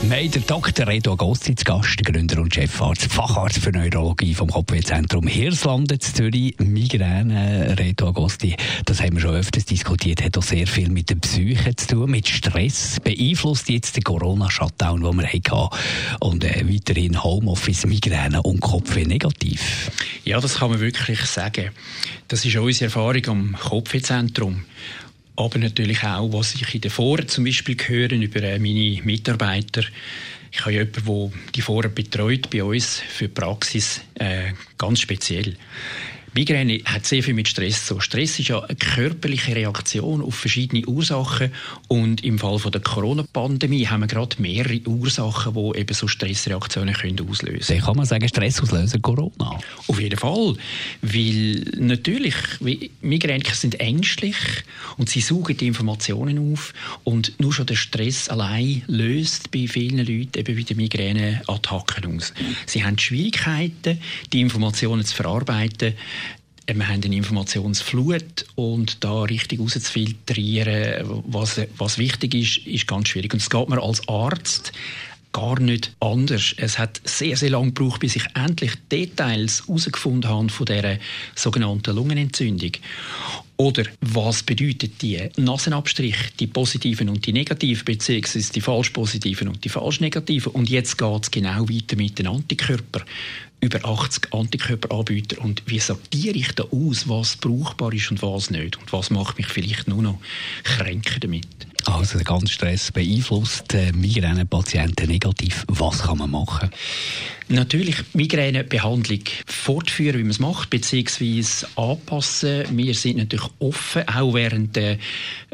Wir haben den Dr. Redo Agosti zu Gast, Gründer und Chefarzt, Facharzt für Neurologie vom Kopfwehzentrum Hirslande zu Zürich. Migräne, Redo Agosti, das haben wir schon öfters diskutiert, hat auch sehr viel mit der Psyche zu tun, mit Stress. Beeinflusst jetzt den Corona-Shutdown, den wir hatten und äh, weiterhin Homeoffice, Migräne und Kopfweh negativ? Ja, das kann man wirklich sagen. Das ist unsere Erfahrung am Kopfwehzentrum. Aber natürlich auch, was ich in den Foren zum Beispiel höre über äh, meine Mitarbeiter. Ich habe jemanden, der die Foren betreut bei uns für die Praxis, äh, ganz speziell. Migräne hat sehr viel mit Stress zu Stress ist ja eine körperliche Reaktion auf verschiedene Ursachen und im Fall von der Corona-Pandemie haben wir gerade mehrere Ursachen, die eben so Stressreaktionen können auslösen können. kann man sagen, Stressauslöser Corona? Auf jeden Fall, weil natürlich, Migräniker sind ängstlich und sie suchen die Informationen auf und nur schon der Stress allein löst bei vielen Leuten eben wieder Migräneattacken aus. Sie haben Schwierigkeiten, die Informationen zu verarbeiten wir haben eine Informationsflut und da richtig rauszufiltrieren, was, was wichtig ist, ist ganz schwierig. Und es geht mir als Arzt gar nicht anders. Es hat sehr, sehr lange gebraucht, bis ich endlich Details herausgefunden habe von dieser sogenannten Lungenentzündung. Oder was bedeutet die Nasenabstrich, die positiven und die negativen, beziehungsweise die falsch positiven und die falsch negativen? Und jetzt geht es genau weiter mit den Antikörpern. Über 80 Antikörperanbieter. Und wie sortiere ich da aus, was brauchbar ist und was nicht? Und was macht mich vielleicht nur noch kränker damit? Also der ganze Stress beeinflusst äh, Migränepatienten negativ. Was kann man machen? Natürlich Migränebehandlung fortführen, wie man es macht, beziehungsweise anpassen. Wir sind natürlich offen, auch während, äh,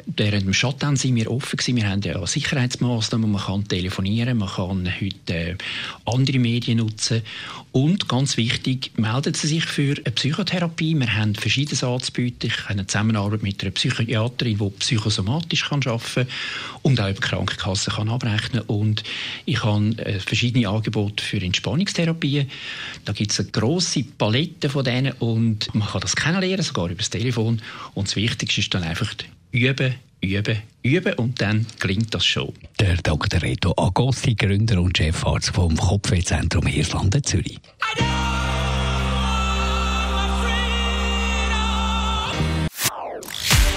während Shutdown sind wir offen gewesen. Wir haben ja Sicherheitsmaßnahmen, man kann telefonieren, man kann heute äh, andere Medien nutzen und ganz wichtig, melden Sie sich für eine Psychotherapie. Wir haben verschiedenes anzubieten. Ich habe eine Zusammenarbeit mit einer Psychiaterin, die psychosomatisch arbeiten kann und auch über Krankenkassen kann abrechnen Und ich habe äh, verschiedene Angebote für Entspannungstherapien. Da gibt es eine grosse Palette von denen und man kann das kennenlernen, sogar über das Telefon. Und das Wichtigste ist dann einfach üben, üben, üben und dann gelingt das schon. Der Dr. Reto Agosti, Gründer und Chefarzt vom Kopfwehzentrum Hirslande Zürich.